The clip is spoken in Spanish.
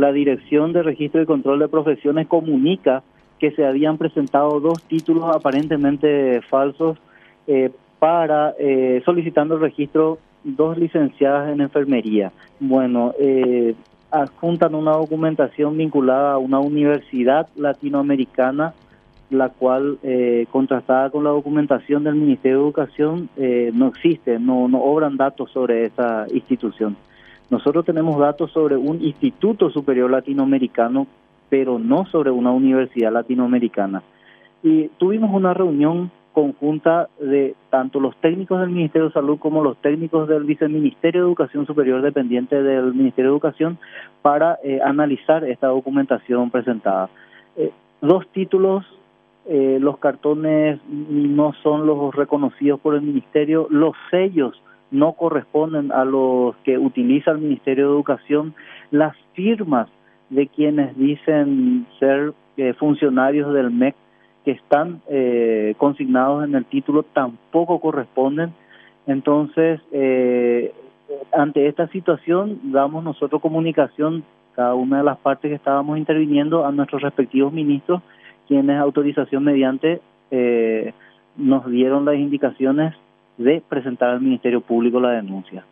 la Dirección de Registro y Control de Profesiones comunica que se habían presentado dos títulos aparentemente falsos eh, para eh, solicitando el registro dos licenciadas en enfermería. Bueno, eh, adjuntan una documentación vinculada a una universidad latinoamericana, la cual, eh, contrastada con la documentación del Ministerio de Educación, eh, no existe, no, no obran datos sobre esa institución. Nosotros tenemos datos sobre un instituto superior latinoamericano, pero no sobre una universidad latinoamericana. Y tuvimos una reunión conjunta de tanto los técnicos del Ministerio de Salud como los técnicos del Viceministerio de Educación Superior dependiente del Ministerio de Educación para eh, analizar esta documentación presentada. Eh, los títulos, eh, los cartones no son los reconocidos por el Ministerio, los sellos no corresponden a los que utiliza el Ministerio de Educación, las firmas de quienes dicen ser funcionarios del MEC que están eh, consignados en el título tampoco corresponden. Entonces, eh, ante esta situación, damos nosotros comunicación, cada una de las partes que estábamos interviniendo, a nuestros respectivos ministros, quienes autorización mediante eh, nos dieron las indicaciones de presentar al Ministerio Público la denuncia.